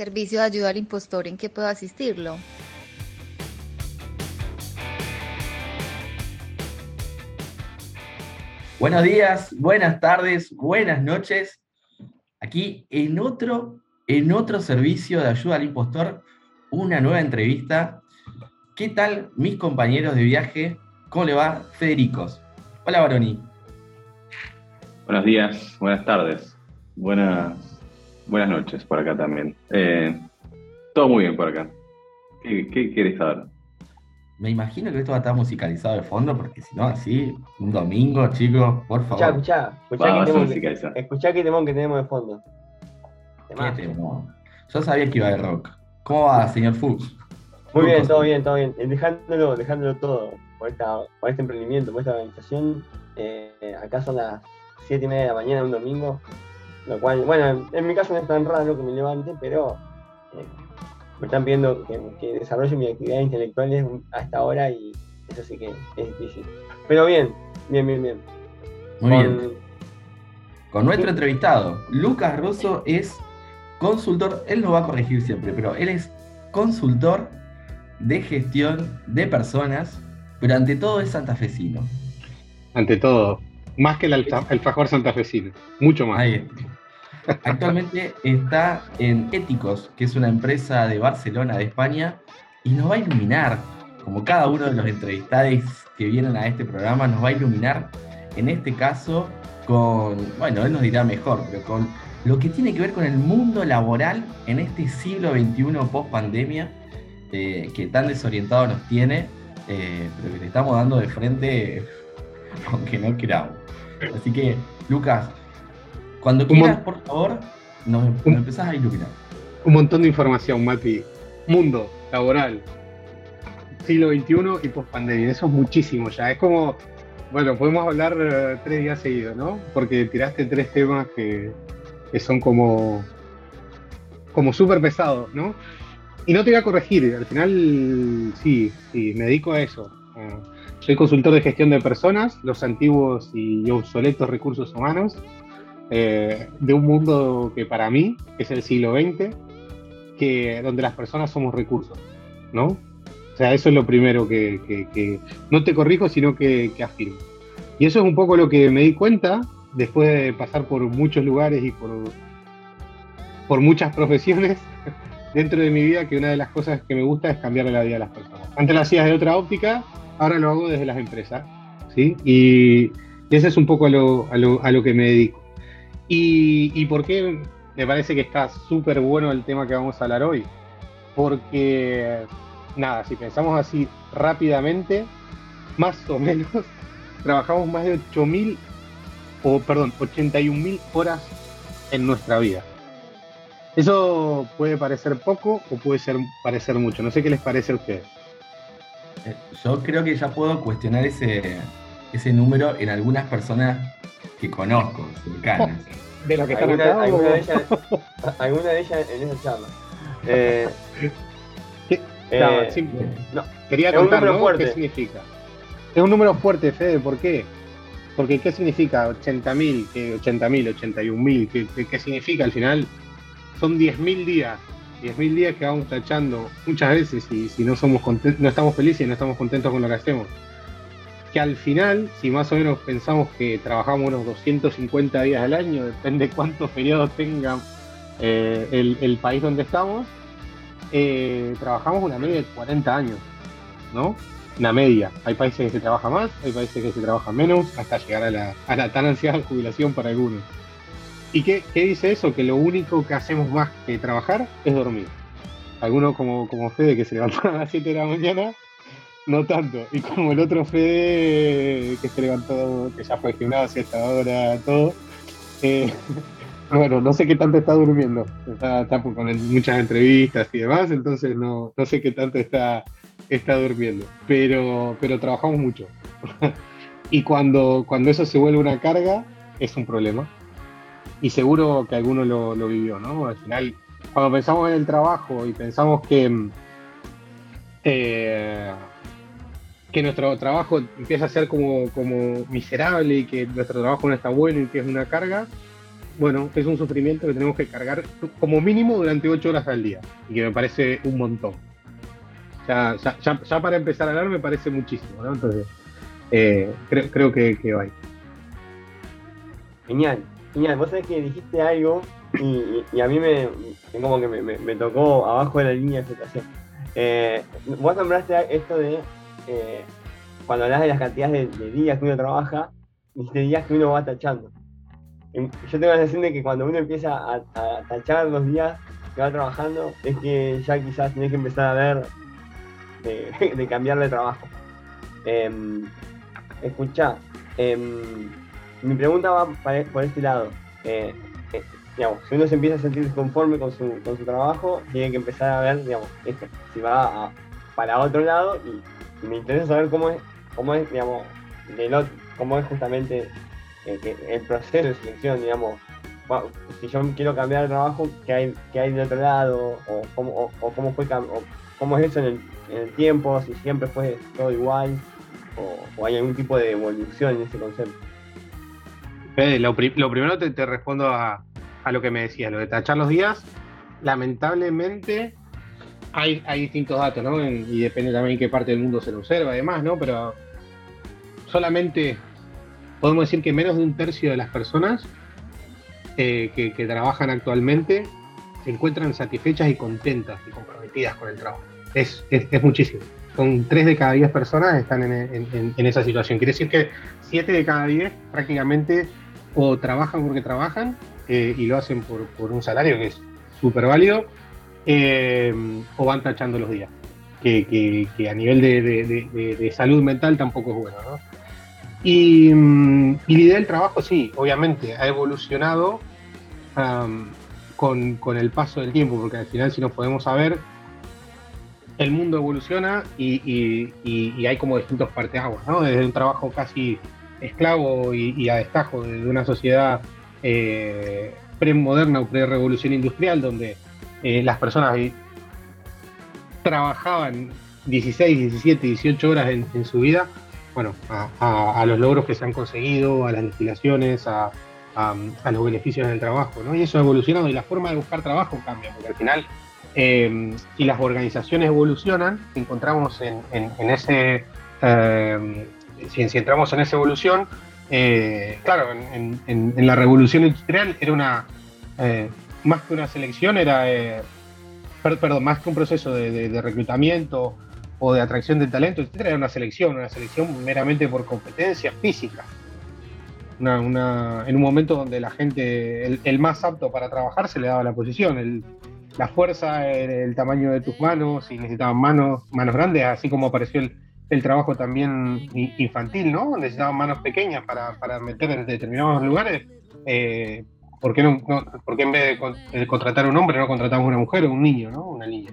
Servicio de ayuda al impostor, ¿en qué puedo asistirlo? Buenos días, buenas tardes, buenas noches. Aquí en otro, en otro servicio de ayuda al impostor, una nueva entrevista. ¿Qué tal mis compañeros de viaje? ¿Cómo le va? Federicos. Hola, Baroni. Buenos días, buenas tardes, buenas, buenas noches por acá también. Eh, todo muy bien por acá. ¿Qué, qué quieres saber? Me imagino que esto va a estar musicalizado de fondo, porque si no, así, un domingo, chicos, por favor. Escuchá, escuchá, escuchá, escuchá qué temón que tenemos de fondo. Qué temón. Yo sabía que iba de rock. ¿Cómo va, señor Fuchs? Muy bien, todo bien, todo bien. Eh, Dejándolo, dejándolo todo por, esta, por este emprendimiento, por esta organización. Eh, acá son las 7 y media de la mañana un domingo. Lo cual, bueno, en mi caso no es tan raro que me levante, pero eh, me están pidiendo que, que desarrolle mis actividades intelectuales a esta hora y eso sí que es difícil. Pero bien, bien, bien, bien. Muy Con- bien. Con nuestro entrevistado, Lucas Rosso es consultor, él nos va a corregir siempre, pero él es consultor de gestión de personas, pero ante todo es santafesino. Ante todo, más que el alfa- alfajor santafesino, mucho más. Ahí está. Actualmente está en Éticos, que es una empresa de Barcelona, de España, y nos va a iluminar, como cada uno de los entrevistados que vienen a este programa, nos va a iluminar, en este caso, con, bueno, él nos dirá mejor, pero con lo que tiene que ver con el mundo laboral en este siglo XXI post pandemia, que tan desorientado nos tiene, eh, pero que le estamos dando de frente, aunque no queramos. Así que, Lucas, cuando quieras, por favor, nos, nos Un- empezás a iluminar. Un montón de información, Mati. Mundo, laboral, siglo XXI y pospandemia. Eso es muchísimo ya. Es como, bueno, podemos hablar eh, tres días seguidos, ¿no? Porque tiraste tres temas que, que son como, como súper pesados, ¿no? Y no te voy a corregir, al final sí, sí, me dedico a eso. Eh, soy consultor de gestión de personas, los antiguos y obsoletos recursos humanos, eh, de un mundo que para mí es el siglo XX, que, donde las personas somos recursos, ¿no? O sea, eso es lo primero que, no te corrijo, sino que, que afirmo. Y eso es un poco lo que me di cuenta después de pasar por muchos lugares y por, por muchas profesiones dentro de mi vida, que una de las cosas que me gusta es cambiarle la vida a las personas. Antes lo hacías de otra óptica, ahora lo hago desde las empresas, ¿sí? Y ese es un poco a lo, a lo- a lo que me dedico. ¿Y, y por qué me parece que está súper bueno el tema que vamos a hablar hoy? Porque, nada, si pensamos así rápidamente, más o menos, trabajamos más de 8.000, o perdón, 81.000 horas en nuestra vida. Eso puede parecer poco o puede ser, parecer mucho. No sé qué les parece a ustedes. Eh, Yo creo que ya puedo cuestionar ese, ese número en algunas personas que conozco, cercanas. De lo que están alguna, alguna de ellas, alguna de ellas en esa charla. Eh, eh, No, Quería contar, número ¿no? fuerte. ¿Qué significa? Es un número fuerte, Fede, ¿por qué? Porque ¿qué significa 80.000, ¿Qué 80.000, 81.000? ¿Qué, qué, qué significa al final? Son 10.000 días, 10.000 días que vamos tachando muchas veces y si no somos conten- no estamos felices y no estamos contentos con lo que hacemos. Que al final, si más o menos pensamos que trabajamos unos 250 días al año, depende cuántos feriados tenga eh, el, país donde estamos, eh, trabajamos una media de 40 años, ¿no? Una media. Hay países que se trabaja más, hay países que se trabaja menos, hasta llegar a la, a la tan ansiada jubilación para algunos. ¿Y qué, qué dice eso? Que lo único que hacemos más que trabajar es dormir. Algunos como, como Fede que se levantó a las 7 de la mañana, no tanto. Y como el otro Fede que se levantó, que ya fue gimnasio hasta ahora, todo. eh, bueno, no sé qué tanto está durmiendo. Está, está con muchas entrevistas y demás, entonces no, no sé qué tanto está, está durmiendo. Pero, pero trabajamos mucho. y cuando, cuando eso se vuelve una carga, es un problema. Y seguro que alguno lo, lo vivió, ¿no? Al final, cuando pensamos en el trabajo y pensamos que, mm, eh, que nuestro trabajo empieza a ser como, como miserable y que nuestro trabajo no está bueno y que es una carga, bueno, es un sufrimiento que tenemos que cargar como mínimo durante ocho horas al día, y que me parece un montón. Ya, ya, para empezar a hablar me parece muchísimo, ¿no? Entonces, eh, creo, creo que, que va Genial, genial. Vos sabés que dijiste algo y, a mí me, como que me, tocó abajo de la línea de situación. Eh, vos nombraste esto de eh, cuando hablas de las cantidades de, días que uno trabaja, dijiste días que uno va tachando. yo tengo la sensación de que cuando uno empieza a, tachar los días que va trabajando, es que ya quizás tiene que empezar a ver de, cambiar de trabajo. Eh, escuchá, em, mi pregunta va por este lado. Eh, eh, si uno se empieza a sentir desconforme con su, con su trabajo, tiene que empezar a ver, digamos, esto, si va para otro lado y, me interesa saber cómo es, cómo es, digamos, cómo es justamente eh, el proceso de selección, digamos, si yo quiero cambiar de trabajo, ¿qué hay, qué hay de otro lado? O cómo, fue, o cómo es eso en el, en el tiempo, si siempre fue todo igual, o, hay algún tipo de evolución en ese concepto. lo, primero te, respondo a, lo que me decías, lo de tachar los días. Lamentablemente hay, distintos datos, ¿no? y depende también qué parte del mundo se lo observa, además, ¿no? Pero solamente podemos decir que menos de un tercio de las personas eh, que, trabajan actualmente se encuentran satisfechas y contentas y comprometidas con el trabajo. es muchísimo son 3 de cada 10 personas están en, esa situación. Quiere decir que 7 de cada 10 prácticamente o trabajan porque trabajan eh, y lo hacen por, un salario que es súper válido, eh, o van tachando los días, que, a nivel de, salud mental tampoco es bueno. Y, mm, y, la idea del trabajo, sí, obviamente, ha evolucionado con, con, el paso del tiempo, porque al final si nos podemos saber, el mundo evoluciona y, hay como distintos parteaguas, ¿no? Desde un trabajo casi esclavo y, a destajo de una sociedad eh, premoderna o pre-revolución industrial, donde eh, las personas trabajaban 16, 17, 18 horas en, su vida, bueno, a, los logros que se han conseguido, a las legislaciones, a, a, los beneficios del trabajo, ¿no? Y eso ha evolucionado y la forma de buscar trabajo cambia, porque al final eh, si las organizaciones evolucionan, encontramos en, ese, eh, si, entramos en esa evolución, eh, claro, en, la revolución industrial era una, más que una selección, era, perdón, más que un proceso de, reclutamiento o de atracción de talento, etcétera, era una selección, una selección meramente por competencia física. en un momento donde la gente, el, el, más apto para trabajar se le daba la posición, el, la fuerza, el, tamaño de tus manos, si necesitaban manos, manos grandes, así como apareció el, trabajo también infantil, ¿no? Necesitaban manos pequeñas para, meter en determinados lugares. Eh, ¿por, qué no, en vez de, contratar a un hombre no contratamos una mujer o un niño, ¿no? Una niña.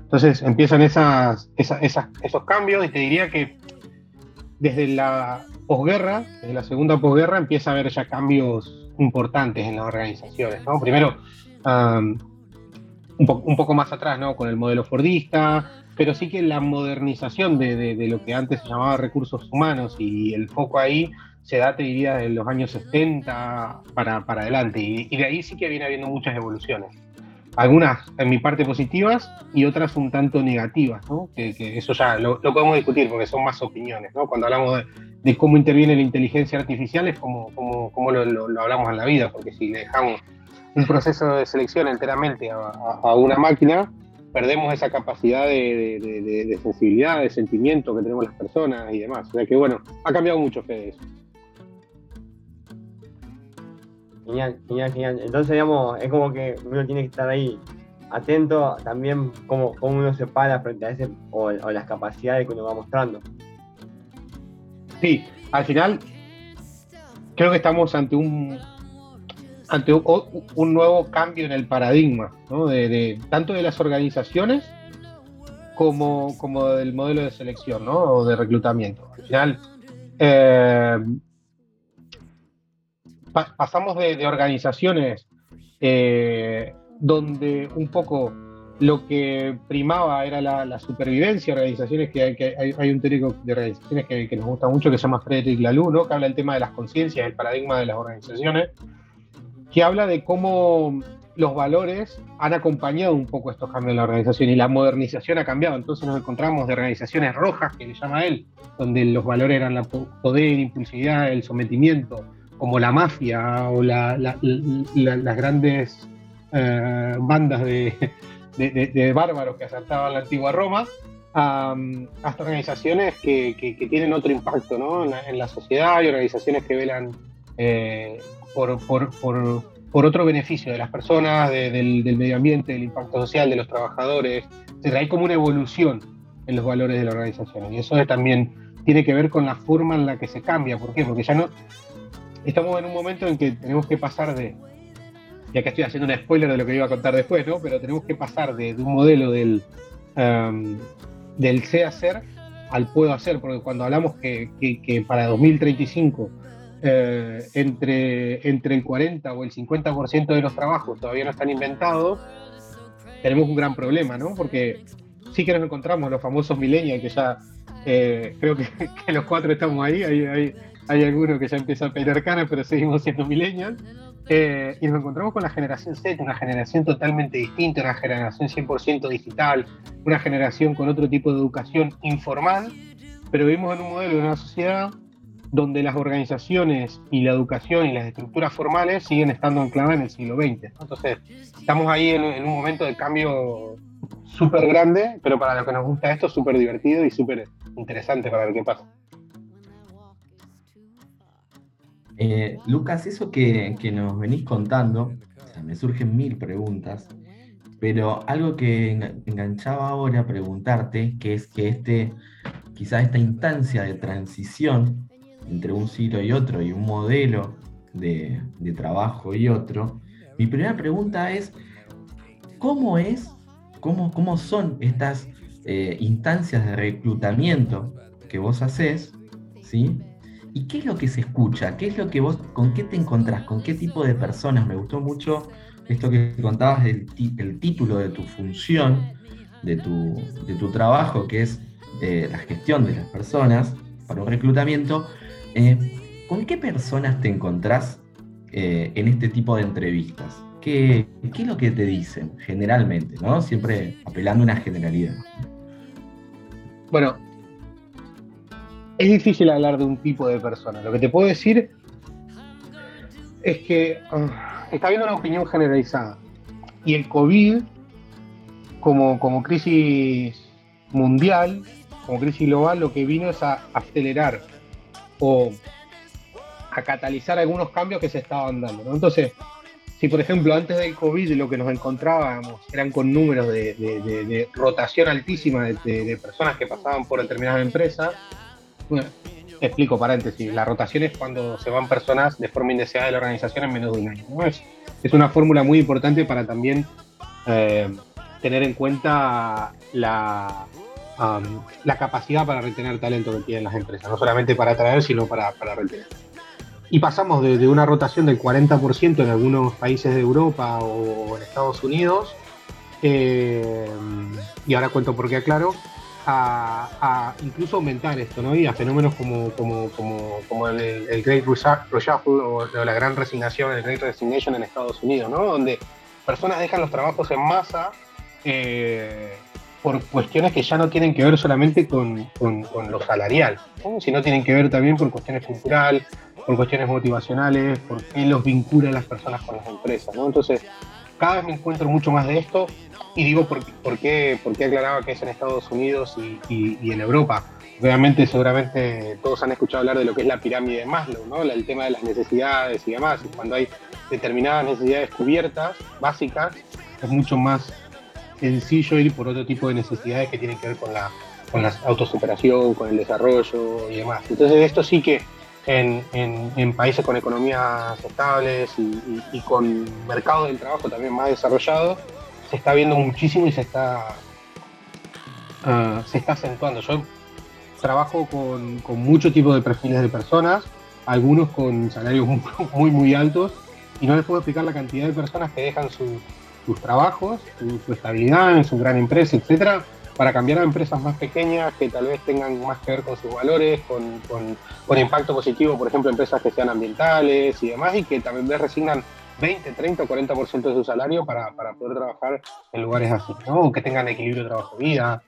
Entonces empiezan esas, esos cambios y te diría que desde la posguerra, desde la segunda posguerra, empieza a haber ya cambios importantes en las organizaciones, ¿no? Primero, un, poco más atrás, ¿no? Con el modelo fordista, pero sí que la modernización de, lo que antes se llamaba recursos humanos y el foco ahí se da, te diría, de los años 70 para, adelante. Y, de ahí sí que viene habiendo muchas evoluciones. Algunas en mi parte positivas y otras un tanto negativas, ¿no? Que, eso ya lo, podemos discutir porque son más opiniones, ¿no? Cuando hablamos de, cómo interviene la inteligencia artificial es como, como, lo, lo, hablamos en la vida, porque si le dejamos un proceso de selección enteramente a, una máquina, perdemos esa capacidad de, sensibilidad, de sentimiento que tenemos las personas y demás. O sea que bueno, ha cambiado mucho Fede eso. Genial, genial, genial. Entonces, digamos, es como que uno tiene que estar ahí atento también cómo, cómo uno se para frente a ese o, las capacidades que uno va mostrando. Sí, al final creo que estamos ante un, ante un, nuevo cambio en el paradigma, de, tanto de las organizaciones como, como del modelo de selección ¿no? o de reclutamiento. Al final, eh, pasamos de, organizaciones eh, donde un poco lo que primaba era la, supervivencia, organizaciones que hay, que hay, un teórico de organizaciones que, que, nos gusta mucho que se llama Frederick Laloux, ¿no? que habla del tema de las conciencias, el paradigma de las organizaciones, que habla de cómo los valores han acompañado un poco estos cambios en la organización y la modernización ha cambiado. Entonces nos encontramos de organizaciones rojas, que le llama él, donde los valores eran la poder, impulsividad, el sometimiento, como la mafia o las grandes eh, bandas de, bárbaros que asaltaban la antigua Roma, hasta organizaciones que, tienen otro impacto ¿no? en, la, sociedad y organizaciones que velan eh, por, por, otro beneficio de las personas, del, medio ambiente, del impacto social, de los trabajadores. hay como una evolución en los valores de la organización y eso también tiene que ver con la forma en la que se cambia. ¿Por qué? Porque ya no estamos en un momento en que tenemos que pasar de y acá estoy haciendo un spoiler de lo que iba a contar después, ¿no? Pero tenemos que pasar de, un modelo del, um, del sé hacer al puedo hacer, porque cuando hablamos que, para 2035 eh, entre, entre el 40 o el 50% de los trabajos todavía no están inventados, tenemos un gran problema, ¿no? Porque sí que nos encontramos los famosos millennials, que ya eh, creo que, los cuatro estamos ahí, hay, hay, hay algunos que ya empiezan a pelear canas, pero seguimos siendo millennials. Eh, y nos encontramos con la generación Z, una generación totalmente distinta, una generación 100% digital, una generación con otro tipo de educación informal, pero vivimos en un modelo de una sociedad donde las organizaciones y la educación y las estructuras formales siguen estando ancladas en el siglo XX. Entonces, estamos ahí en, en un momento de cambio súper grande, pero para los que nos gusta esto, súper divertido y súper interesante para ver qué pasa. Eh, Lucas, eso que, nos venís contando, me surgen mil preguntas, pero algo que enganchaba ahora a preguntarte, que es que este, quizás esta instancia de transición entre un siglo y otro y un modelo de, trabajo y otro, mi primera pregunta es, ¿cómo es, cómo, cómo son estas eh, instancias de reclutamiento que vos haces, ¿sí? ¿Y qué es lo que se escucha? ¿Qué es lo que vos, con qué te encontrás? ¿Con qué tipo de personas? Me gustó mucho esto que contabas del el título de tu función, de tu, trabajo, que es eh, la gestión de las personas para un reclutamiento. Eh, ¿Con qué personas te encontrás eh, en este tipo de entrevistas? ¿Qué, ¿Qué, es lo que te dicen generalmente? ¿no? Siempre apelando a una generalidad. Bueno, es difícil hablar de un tipo de persona. Lo que te puedo decir es que ah, está habiendo una opinión generalizada. Y el COVID, como, como crisis mundial, como crisis global, lo que vino es a acelerar o a catalizar algunos cambios que se estaban dando. Entonces, si por ejemplo antes del COVID lo que nos encontrábamos eran con números de, rotación altísima de, personas que pasaban por determinadas empresas, explico paréntesis. La rotación es cuando se van personas de forma indeseada de la organización en menos de un año. Es, una fórmula muy importante para también eh, tener en cuenta la, capacidad para retener talento que tienen las empresas. No solamente para atraer, sino para, para retener. Y pasamos de, una rotación del 40% en algunos países de Europa o en Estados Unidos, eh, y ahora cuento por qué aclaro, a, incluso aumentar esto, ¿no? Y a fenómenos como, como, como, el, el, Great Reshuffle o, la Gran Resignación, el Great Resignation en Estados Unidos, ¿no? Donde personas dejan los trabajos en masa eh, por cuestiones que ya no tienen que ver solamente con, con, lo salarial, sino tienen que ver también por cuestiones culturales, por cuestiones motivacionales, por qué los vincula las personas con las empresas, ¿no? Entonces, cada vez me encuentro mucho más de esto y digo por, por, qué, por qué aclaraba que es en Estados Unidos y, y, en Europa. Obviamente, seguramente todos han escuchado hablar de lo que es la pirámide de Maslow, ¿no? el tema de las necesidades y demás. Y cuando hay determinadas necesidades cubiertas, básicas, es mucho más sencillo ir por otro tipo de necesidades que tienen que ver con la, con la autosuperación, con el desarrollo y demás. Entonces, esto sí que en, países con economías estables y, con mercados del trabajo también más desarrollados, se está viendo muchísimo y se está, ah, se está acentuando. Yo trabajo con, con mucho tipo de perfiles de personas, algunos con salarios muy, muy altos, y no les puedo explicar la cantidad de personas que dejan sus trabajos, su, su, estabilidad en su gran empresa, etcétera, para cambiar a empresas más pequeñas que tal vez tengan más que ver con sus valores, con, con, impacto positivo, por ejemplo, empresas que sean ambientales y demás, y que también resignan 20, 30 o 40% de su salario para, para, poder trabajar en lugares así, ¿no? O que tengan equilibrio trabajo-vida.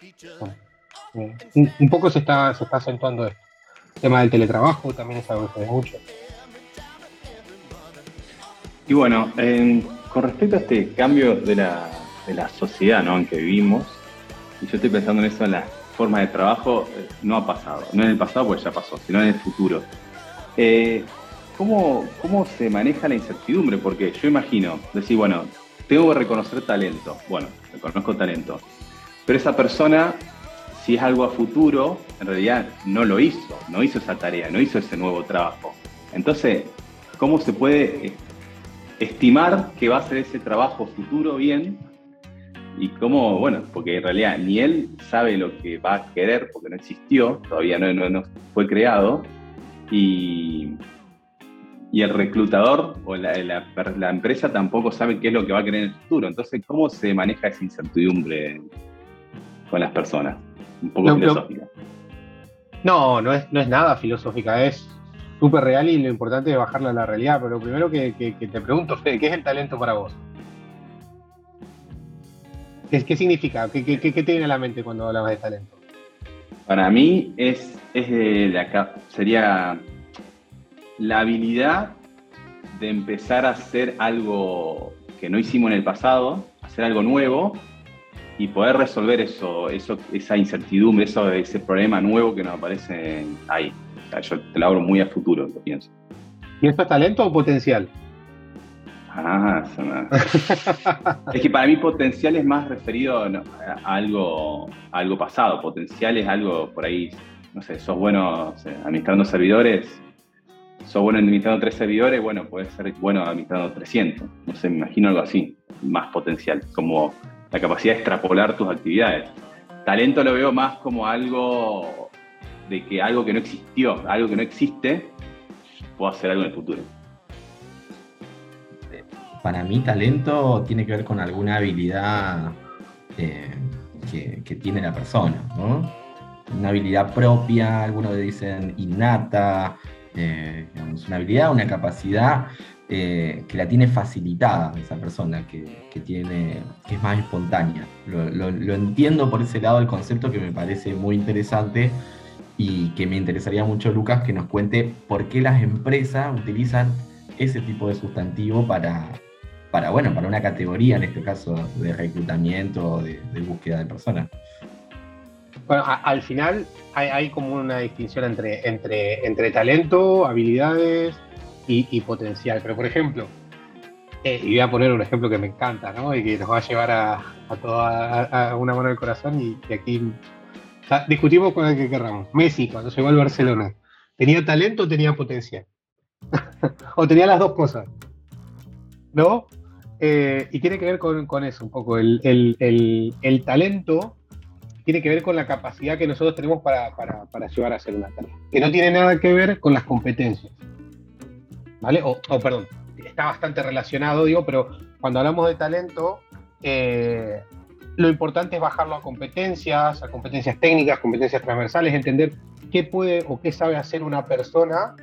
Eh, un, poco se está, se está acentuando esto. El tema del teletrabajo también es algo que se ve mucho. Y bueno, con respecto a este cambio de la, de la sociedad ¿no? en que vivimos, y yo estoy pensando en eso en la forma de trabajo, eh, no ha pasado. No en el pasado, porque ya pasó, sino en el futuro. Eh, ¿cómo, ¿Cómo se maneja la incertidumbre? Porque yo imagino, decir, bueno, tengo que reconocer talento. Bueno, reconozco talento. Pero esa persona, si es algo a futuro, en realidad no lo hizo, no hizo esa tarea, no hizo ese nuevo trabajo. Entonces, ¿cómo se puede estimar que va a ser ese trabajo futuro bien y cómo, bueno, porque en realidad ni él sabe lo que va a querer porque no existió, todavía no, no, fue creado, y, y, el reclutador o la, la, empresa tampoco sabe qué es lo que va a querer en el futuro. Entonces, ¿cómo se maneja esa incertidumbre con las personas? Un poco filosófica. No, no es, no es nada filosófica, es súper real y lo importante es bajarla a la realidad. Pero lo primero que, te pregunto, Fede, ¿qué es el talento para vos? ¿Qué, qué significa? ¿Qué, ¿Qué, qué, te viene a la mente cuando hablabas de talento? Para mí es, es de acá, sería la habilidad de empezar a hacer algo que no hicimos en el pasado, hacer algo nuevo y poder resolver eso, eso esa incertidumbre, eso, ese problema nuevo que nos aparece ahí yo te lo abro muy a futuro, lo pienso. ¿Y esto es talento o potencial? Ah, es que para mí potencial es más referido a, algo, algo pasado. Potencial es algo por ahí, no sé, sos bueno administrando servidores, sos bueno administrando tres servidores, bueno, puedes ser bueno administrando 300. No sé, me imagino algo así, más potencial, como la capacidad de extrapolar tus actividades. Talento lo veo más como algo de que algo que no existió, algo que no existe, puedo hacer algo en el futuro. Para mí talento tiene que ver con alguna habilidad eh, que, tiene la persona, ¿no? Una habilidad propia, algunos dicen innata, eh, una habilidad, una capacidad eh, que la tiene facilitada esa persona, que, tiene, que es más espontánea. Lo, lo, entiendo por ese lado el concepto que me parece muy interesante y que me interesaría mucho, Lucas, que nos cuente por qué las empresas utilizan ese tipo de sustantivo para, para, bueno, para una categoría, en este caso, de reclutamiento o de, búsqueda de personas. Bueno, al final hay, como una distinción entre, entre, entre talento, habilidades y, potencial. Pero, por ejemplo, eh, y voy a poner un ejemplo que me encanta, ¿no? Y que nos va a llevar a, a toda a, una mano del corazón y, aquí discutimos con el que querramos. Messi, cuando llegó al Barcelona, ¿tenía talento o tenía potencia? o tenía las dos cosas. ¿No? Eh, y tiene que ver con, eso un poco. El, talento tiene que ver con la capacidad que nosotros tenemos para, para, llevar a hacer una tarea. Que no tiene nada que ver con las competencias. ¿Vale? O, perdón, está bastante relacionado, digo, pero cuando hablamos de talento, eh, lo importante es bajarlo a competencias, a competencias técnicas, competencias transversales, entender qué puede o qué sabe hacer una persona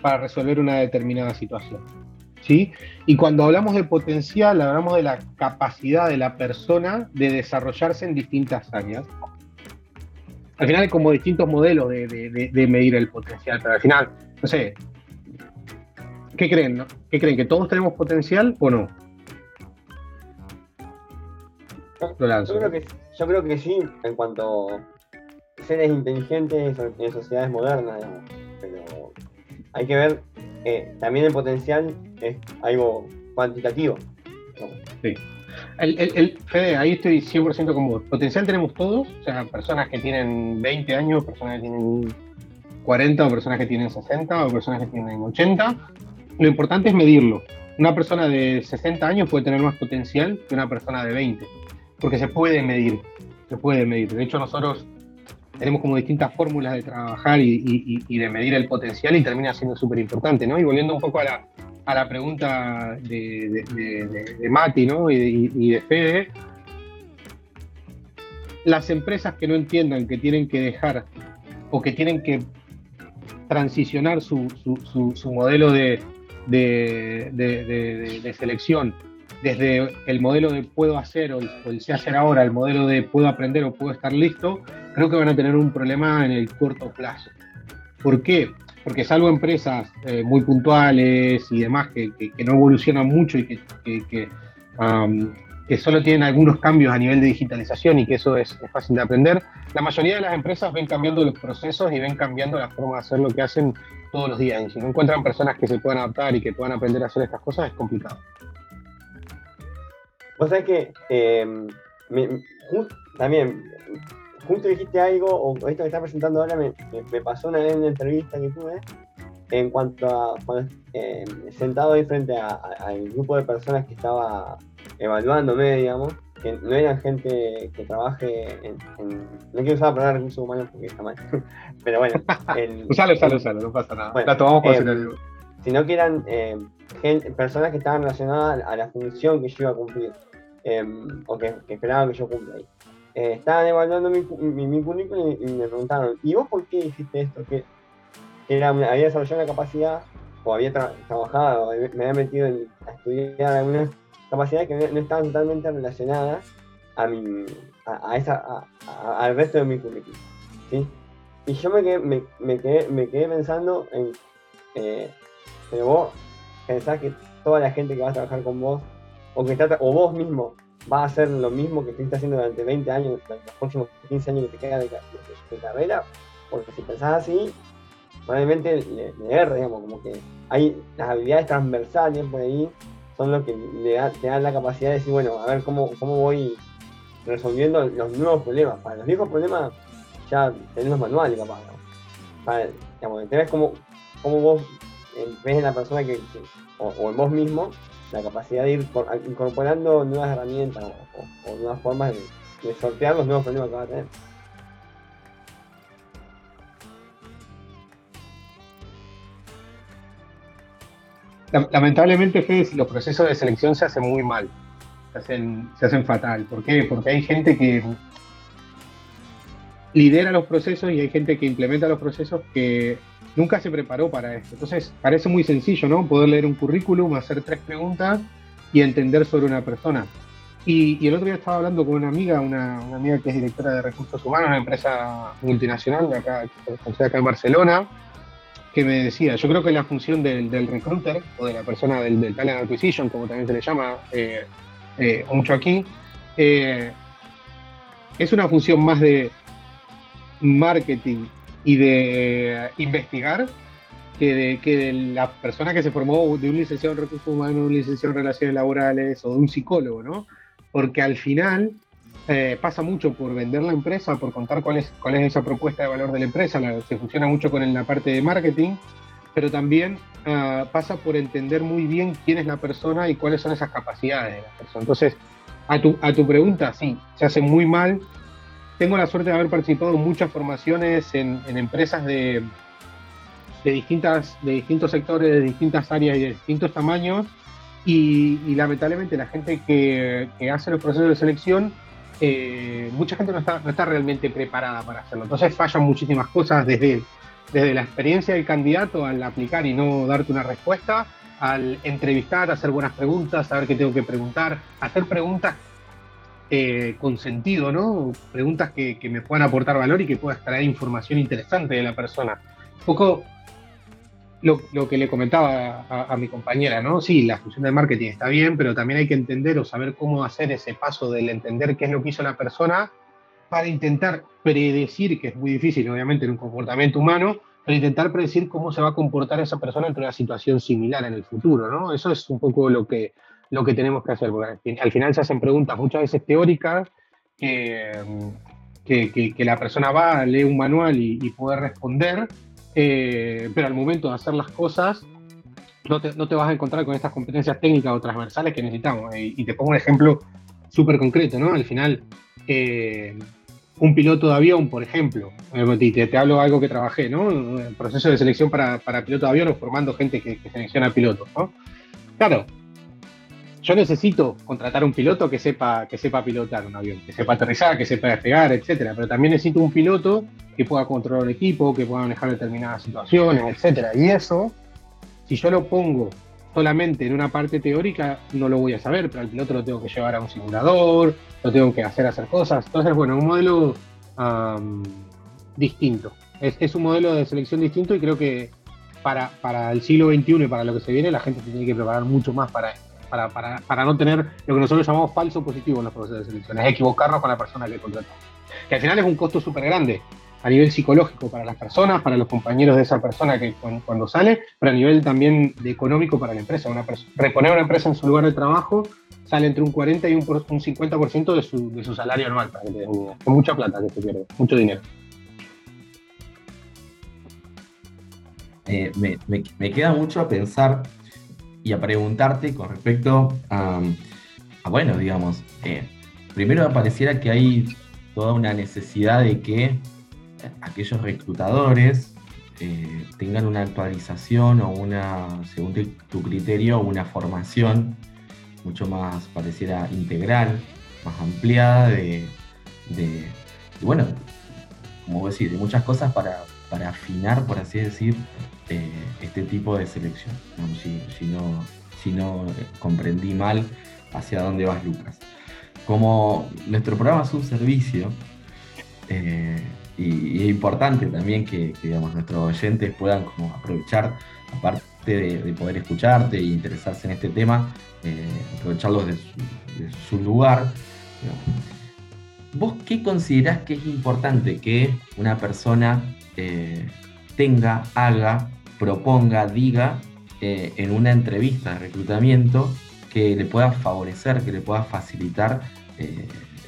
para resolver una determinada situación. ¿Sí? Y cuando hablamos de potencial, hablamos de la capacidad de la persona de desarrollarse en distintas áreas. Al final hay como distintos modelos de, medir el potencial, pero al final, no sé, ¿qué creen? ¿Qué creen? ¿Que todos tenemos potencial o no? Yo creo, que, yo creo que sí, en cuanto a seres inteligentes en sociedades modernas, pero hay que ver, que también el potencial es algo cuantitativo. Sí. El, el, Fede, ahí estoy 100% con vos. Potencial tenemos todos, o sea, personas que tienen 20 años, personas que tienen 40, o personas que tienen 60, o personas que tienen 80. Lo importante es medirlo. Una persona de 60 años puede tener más potencial que una persona de 20 porque se puede medir, se puede medir. De hecho, nosotros tenemos como distintas fórmulas de trabajar y, de medir el potencial y termina siendo súper importante, ¿no? Y volviendo un poco a la, a la pregunta de, de, Mati, ¿no? Y, de Fede, las empresas que no entiendan que tienen que dejar o que tienen que transicionar su, su, su, modelo de, de, de, selección, desde el modelo de puedo hacer o el, o sé hacer ahora, el modelo de puedo aprender o puedo estar listo, creo que van a tener un problema en el corto plazo. ¿Por qué? Porque salvo empresas eh, muy puntuales y demás que, no evolucionan mucho y que, que, que, solo tienen algunos cambios a nivel de digitalización y que eso es, fácil de aprender, la mayoría de las empresas ven cambiando los procesos y ven cambiando la forma de hacer lo que hacen todos los días. Y si no encuentran personas que se puedan adaptar y que puedan aprender a hacer estas cosas, es complicado. O sea que eh, también justo dijiste algo, o esto que estás presentando ahora me, pasó una vez en una entrevista que tuve, en cuanto a eh, sentado ahí frente al grupo de personas que estaba evaluándome, digamos, que no eran gente que trabaje en, no quiero usar la palabra recursos humanos porque está mal, pero bueno. usalo, usalo, usalo, no pasa nada. la tomamos por eh, Sino que eran eh, personas que estaban relacionadas a la función que yo iba a cumplir, eh, o que, que esperaban que yo cumpla ahí eh, estaban evaluando mi, mi, currículum y, me preguntaron, ¿y vos por qué hiciste esto? Que era había desarrollado una capacidad, o había trabajado, o me había metido en, a estudiar algunas capacidades que no, estaban totalmente relacionadas a mi, a, esa, al resto de mi currículum. ¿sí? Y yo me quedé, me, me quedé, me quedé pensando en, eh, pero vos pensás que toda la gente que va a trabajar con vos, o, o vos mismo, va a hacer lo mismo que estuviste haciendo durante 20 años, durante los próximos 15 años que te quedan de, carrera, porque si pensás así, probablemente le, le digamos, como que hay las habilidades transversales por ahí, son lo que le te dan la capacidad de decir, bueno, a ver cómo, cómo voy resolviendo los nuevos problemas. Para los viejos problemas ya tenés los manuales capaz, Para, digamos, te ves cómo, cómo vos ves en la persona que, o en vos mismo la capacidad de ir incorporando nuevas herramientas o, nuevas formas de, sortear los nuevos problemas que va a tener. Lamentablemente, Fede, los procesos de selección se hacen muy mal, se hacen, se hacen fatal. ¿Por qué? Porque hay gente que lidera los procesos y hay gente que implementa los procesos que nunca se preparó para esto. Entonces, parece muy sencillo, ¿no? Poder leer un currículum, hacer tres preguntas y entender sobre una persona. Y, el otro día estaba hablando con una amiga, una, amiga que es directora de recursos humanos, una empresa multinacional de acá, acá en Barcelona, que me decía, yo creo que la función del, recruiter o de la persona del, talent acquisition, como también se le llama eh, eh, mucho aquí, eh, es una función más de marketing y de investigar que de, que la persona que se formó de un licenciado en recursos humanos, un licenciado en relaciones laborales o de un psicólogo, ¿no? Porque al final eh, pasa mucho por vender la empresa, por contar cuál es, cuál es esa propuesta de valor de la empresa, se funciona mucho con la parte de marketing, pero también ah, pasa por entender muy bien quién es la persona y cuáles son esas capacidades de la persona. Entonces, a tu, a tu pregunta, sí, se hace muy mal tengo la suerte de haber participado en muchas formaciones en, empresas de, distintas, de distintos sectores, de distintas áreas y de distintos tamaños. Y, lamentablemente la gente que, hace los procesos de selección, eh, mucha gente no está, no está realmente preparada para hacerlo. Entonces fallan muchísimas cosas desde, desde la experiencia del candidato al aplicar y no darte una respuesta, al entrevistar, hacer buenas preguntas, saber qué tengo que preguntar, hacer preguntas eh, con sentido, ¿no? Preguntas que, me puedan aportar valor y que pueda extraer información interesante de la persona. Un poco lo, que le comentaba a, mi compañera, ¿no? Sí, la función de marketing está bien, pero también hay que entender o saber cómo hacer ese paso del entender qué es lo que hizo la persona para intentar predecir, que es muy difícil, obviamente, en un comportamiento humano, pero intentar predecir cómo se va a comportar esa persona en una situación similar en el futuro, ¿no? Eso es un poco lo que, lo que tenemos que hacer, porque al final se hacen preguntas muchas veces teóricas que, que, la persona va, lee un manual y, puede responder, eh, pero al momento de hacer las cosas no te, no te, vas a encontrar con estas competencias técnicas o transversales que necesitamos. Y, te pongo un ejemplo súper concreto, ¿no? Al final, eh, un piloto de avión, por ejemplo, te, te, hablo de algo que trabajé, ¿no? El proceso de selección para, para piloto de avión formando gente que, que selecciona pilotos, ¿no? Claro, yo necesito contratar un piloto que sepa, que sepa pilotar un avión, que sepa aterrizar, que sepa despegar, etcétera. Pero también necesito un piloto que pueda controlar el equipo, que pueda manejar determinadas situaciones, etcétera. Y eso, si yo lo pongo solamente en una parte teórica no lo voy a saber, pero al piloto lo tengo que llevar a un simulador, lo tengo que hacer hacer cosas. Entonces, bueno, un modelo distinto. Es, un modelo de selección distinto y creo que para, para, el siglo XXI y para lo que se viene la gente tiene que preparar mucho más para, para, para, para no tener lo que nosotros llamamos falso positivo en los procesos de selección, es equivocarnos con la persona que contratamos. Que al final es un costo súper grande a nivel psicológico para las personas, para los compañeros de esa persona que cuando, sale, pero a nivel también de económico para la empresa. Una reponer una empresa en su lugar de trabajo sale entre un 40 y un, un 50% de su, de su salario anual, Es mucha plata que se pierde, mucho dinero. Eh, me, queda mucho a pensar y a preguntarte con respecto a, bueno, digamos, eh, primero pareciera que hay toda una necesidad de que aquellos reclutadores eh, tengan una actualización o una, según tu criterio, una formación mucho más, pareciera, integral, más ampliada de, bueno, como decir, de muchas cosas para, afinar, por así decir, eh, este tipo de selección. Si, no, no comprendí mal hacia dónde vas, Lucas. Como nuestro programa es un servicio, eh, y, es importante también que, nuestros oyentes puedan aprovechar, aparte de, poder escucharte e interesarse en este tema, eh, aprovecharlos de su, lugar. ¿Vos qué considerás que es importante que una persona eh, tenga, haga, proponga, diga eh, en una entrevista de reclutamiento que le pueda favorecer, que le pueda facilitar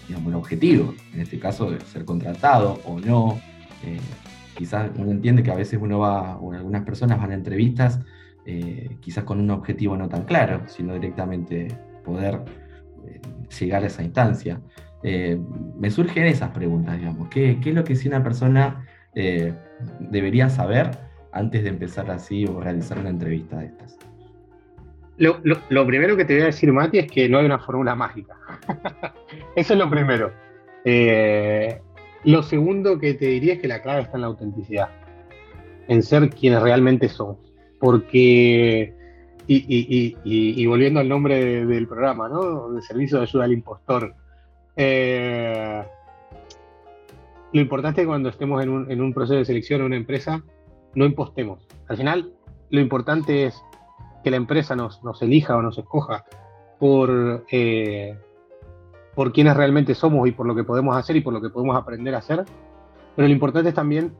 digamos, el objetivo, en este caso de ser contratado o no. Eh, quizás uno entiende que a veces uno va, o algunas personas van a entrevistas eh, quizás con un objetivo no tan claro, sino directamente poder eh, llegar a esa instancia. me surgen esas preguntas, digamos, ¿qué, ¿qué, es lo que si una persona debería saber antes de empezar así o realizar una entrevista de estas? Lo, primero que te voy a decir, Mati, es que no hay una fórmula mágica. Eso es lo primero. Eh, lo segundo que te diría es que la clave está en la autenticidad, en ser quienes realmente somos. Porque, y, volviendo al nombre del programa, ¿no? De servicio de ayuda al impostor. Eh, lo importante es cuando estemos en un, en un proceso de selección o una empresa, no impostemos. Al final, lo importante es que la empresa nos, elija o nos escoja por, eh, por quienes realmente somos y por lo que podemos hacer y por lo que podemos aprender a hacer. Pero lo importante es también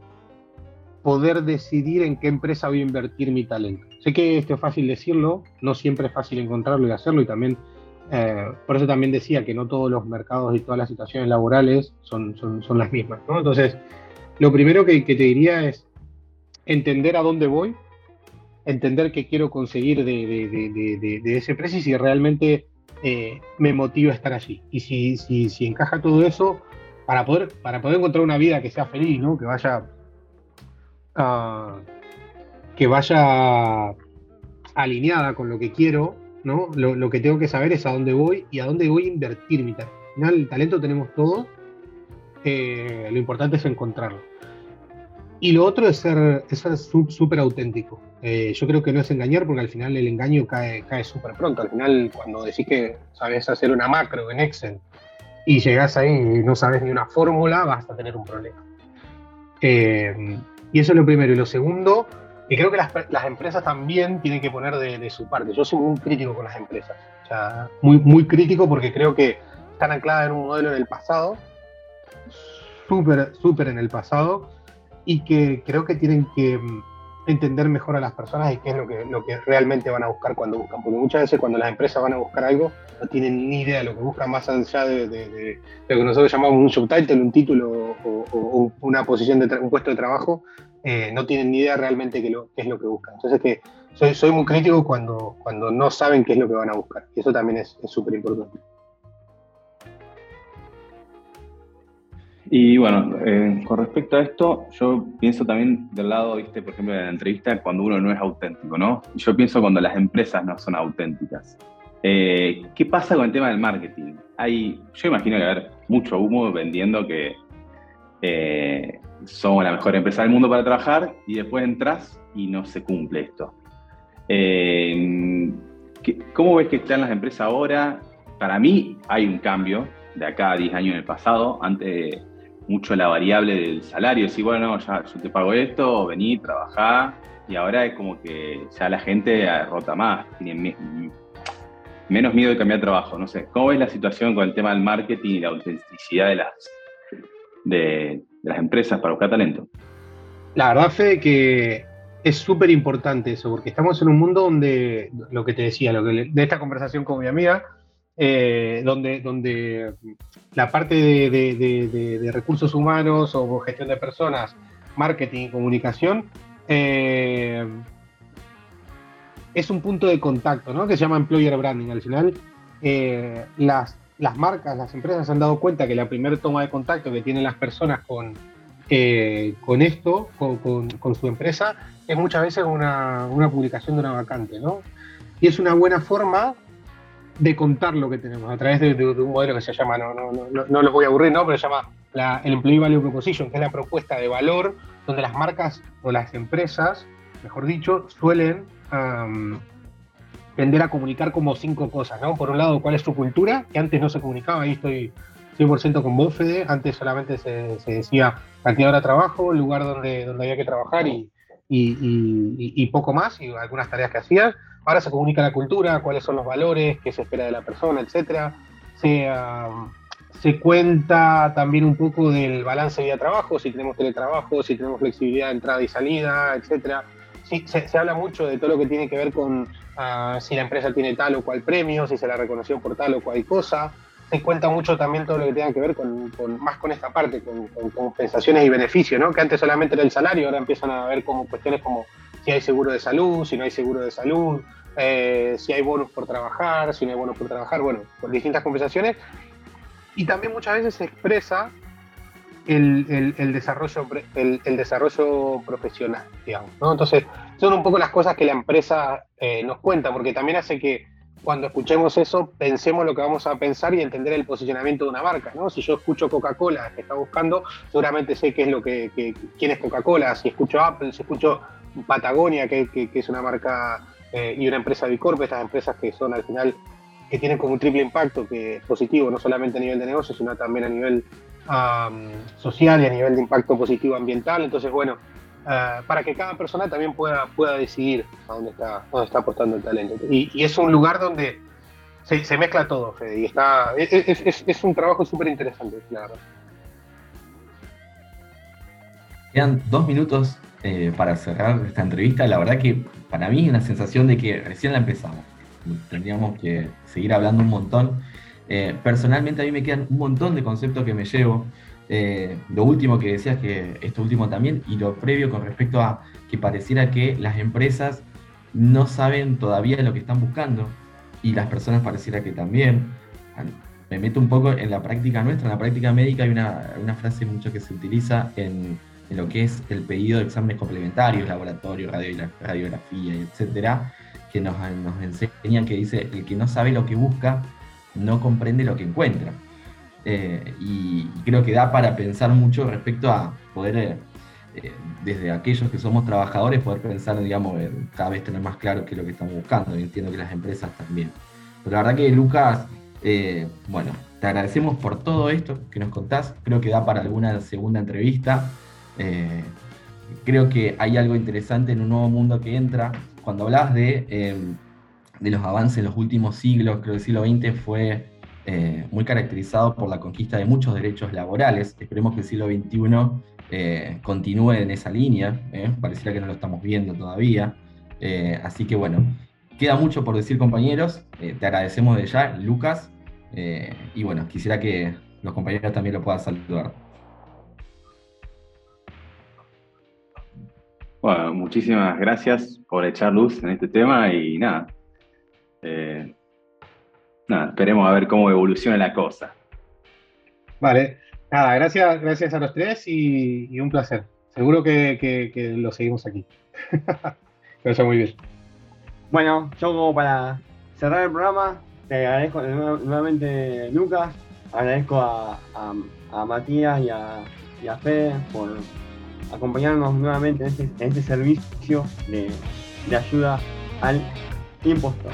poder decidir en qué empresa voy a invertir mi talento. Sé que esto es fácil decirlo, no siempre es fácil encontrarlo y hacerlo, y también, eh, por eso también decía que no todos los mercados y todas las situaciones laborales son, son, las mismas. Entonces, lo primero que, que te diría es entender a dónde voy, entender qué quiero conseguir de, ese precio y si realmente eh, me motiva estar allí. Y si, si, si, encaja todo eso, para poder, para poder encontrar una vida que sea feliz, ¿no? que vaya ah, que vaya alineada con lo que quiero, ¿no? Lo, que tengo que saber es a dónde voy y a dónde voy a invertir mi talento. Al final, el talento tenemos todo, eh, lo importante es encontrarlo. Y lo otro es ser súper auténtico. Eh, yo creo que no es engañar porque al final el engaño cae, cae súper pronto. Al final, cuando decís que sabes hacer una macro en Excel y llegás ahí y no sabes ni una fórmula, vas a tener un problema. Eh, y eso es lo primero. Y lo segundo, y creo que las, las empresas también tienen que poner de, de, su parte. Yo soy muy crítico con las empresas. O sea, muy, muy crítico porque creo que están ancladas en un modelo del pasado, súper, súper en el pasado y que creo que tienen que mm, entender mejor a las personas y qué es lo que, lo que realmente van a buscar cuando buscan. Porque muchas veces cuando las empresas van a buscar algo, no tienen ni idea de lo que buscan más allá de, lo que nosotros llamamos un subtitle, un título o, una posición de un puesto de trabajo, eh, no tienen ni idea realmente qué, lo, qué es lo que buscan. Entonces que soy, soy muy crítico cuando, cuando no saben qué es lo que van a buscar. Y eso también es súper importante. Y bueno, eh, con respecto a esto, yo pienso también del lado, viste, por ejemplo, de la entrevista, cuando uno no es auténtico, ¿no? Yo pienso cuando las empresas no son auténticas. Eh, ¿Qué pasa con el tema del marketing? Hay, yo imagino que hay mucho humo vendiendo que eh, somos la mejor empresa del mundo para trabajar y después entras y no se cumple esto. ¿Cómo ves que están las empresas ahora? Para mí hay un cambio de acá a 10 años en el pasado. Antes mucho la variable del salario, decir, bueno, ya yo te pago esto, vení, trabajá, y ahora es como que ya la gente rota más, tiene menos miedo de cambiar trabajo, no sé. ¿Cómo ves la situación con el tema del marketing y la autenticidad de las, de, las empresas para buscar talento? La verdad, Fede, que es súper importante eso, porque estamos en un mundo donde, lo que te decía, lo de esta conversación con mi amiga, eh, donde, donde la parte de, recursos humanos o gestión de personas, marketing, comunicación, eh, es un punto de contacto, ¿no? Que se llama employer branding. Al final, eh, las, las marcas, las empresas se han dado cuenta que la primera toma de contacto que tienen las personas con, con esto, con, con, su empresa, es muchas veces una, una publicación de una vacante, ¿no? Y es una buena forma de contar lo que tenemos a través de, un modelo que se llama, no, no, no, no los voy a aburrir, ¿no? pero se llama la, el Employee Value Proposition, que es la propuesta de valor donde las marcas o las empresas, mejor dicho, suelen tender a comunicar como cinco cosas, ¿no? Por un lado, cuál es su cultura, que antes no se comunicaba, ahí estoy 100% con vos, Fede, antes solamente se, decía cantidad de de trabajo, el lugar donde, donde había que trabajar y, y, poco más, y algunas tareas que hacías. Ahora se comunica la cultura, cuáles son los valores, qué se espera de la persona, etc. Se, se cuenta también un poco del balance vida-trabajo, si tenemos teletrabajo, si tenemos flexibilidad de entrada y salida, etc. Sí, se, habla mucho de todo lo que tiene que ver con ah, si la empresa tiene tal o cual premio, si se la reconoció por tal o cual cosa. Se cuenta mucho también todo lo que tenga que ver con, más con esta parte, con, compensaciones y beneficios, ¿no? que antes solamente era el salario, ahora empiezan a ver como cuestiones como si hay seguro de salud, si no hay seguro de salud, eh, si hay bonos por trabajar, si no hay bonos por trabajar, bueno, con distintas compensaciones. Y también muchas veces se expresa el, desarrollo, el, desarrollo profesional, digamos. ¿no? Entonces, son un poco las cosas que la empresa eh, nos cuenta, porque también hace que cuando escuchemos eso pensemos lo que vamos a pensar y entender el posicionamiento de una marca. ¿no? Si yo escucho Coca-Cola que está buscando, seguramente sé qué es lo que, quién es Coca-Cola. Si escucho Apple, si escucho Patagonia, que, es una marca eh, y una empresa Bicorp, estas empresas que son al final, que tienen como un triple impacto, que es positivo, no solamente a nivel de negocio, sino también a nivel social y a nivel de impacto positivo ambiental. Entonces, bueno, eh, para que cada persona también pueda, pueda decidir a dónde está, dónde está apostando el talento. Y, es un lugar donde se, mezcla todo, Fede, y está, es, es un trabajo súper interesante, la verdad. Quedan dos minutos eh, para cerrar esta entrevista. La verdad que para mí es una sensación de que recién la empezamos. Tendríamos que seguir hablando un montón. Eh, personalmente a mí me quedan un montón de conceptos que me llevo. Eh, lo último que decías, que esto último también, y lo previo con respecto a que pareciera que las empresas no saben todavía lo que están buscando y las personas pareciera que también. Me meto un poco en la práctica nuestra, en la práctica médica hay una, una frase mucho que se utiliza en, en lo que es el pedido de exámenes complementarios, laboratorio, radiografía, etcétera, que nos, enseñan que dice, el que no sabe lo que busca, no comprende lo que encuentra. Eh, y, creo que da para pensar mucho respecto a poder, eh, eh, desde aquellos que somos trabajadores, poder pensar, digamos, cada vez tener más claro qué es lo que estamos buscando. Y entiendo que las empresas también. Pero la verdad que, Lucas, bueno, te agradecemos por todo esto que nos contás. Creo que da para alguna segunda entrevista. Eh, creo que hay algo interesante en un nuevo mundo que entra. Cuando hablas de, em, de los avances en los últimos siglos, creo que el siglo XX fue eh, muy caracterizado por la conquista de muchos derechos laborales. Esperemos que el siglo XXI eh, continúe en esa línea. Pareciera que no lo estamos viendo todavía. así que bueno, queda mucho por decir compañeros. te agradecemos de ya, Lucas. y bueno, quisiera que los compañeros también lo puedan saludar. Bueno, muchísimas gracias por echar luz en este tema y nada. Eh, nada, esperemos a ver cómo evoluciona la cosa. Vale, nada, gracias, gracias a los tres y, un placer. Seguro que, lo seguimos aquí. que vaya muy bien. Bueno, yo como para cerrar el programa, te agradezco nuevamente Lucas, agradezco a, Matías y a, y a Fede por acompañarnos nuevamente en este, este servicio de, ayuda al impostor.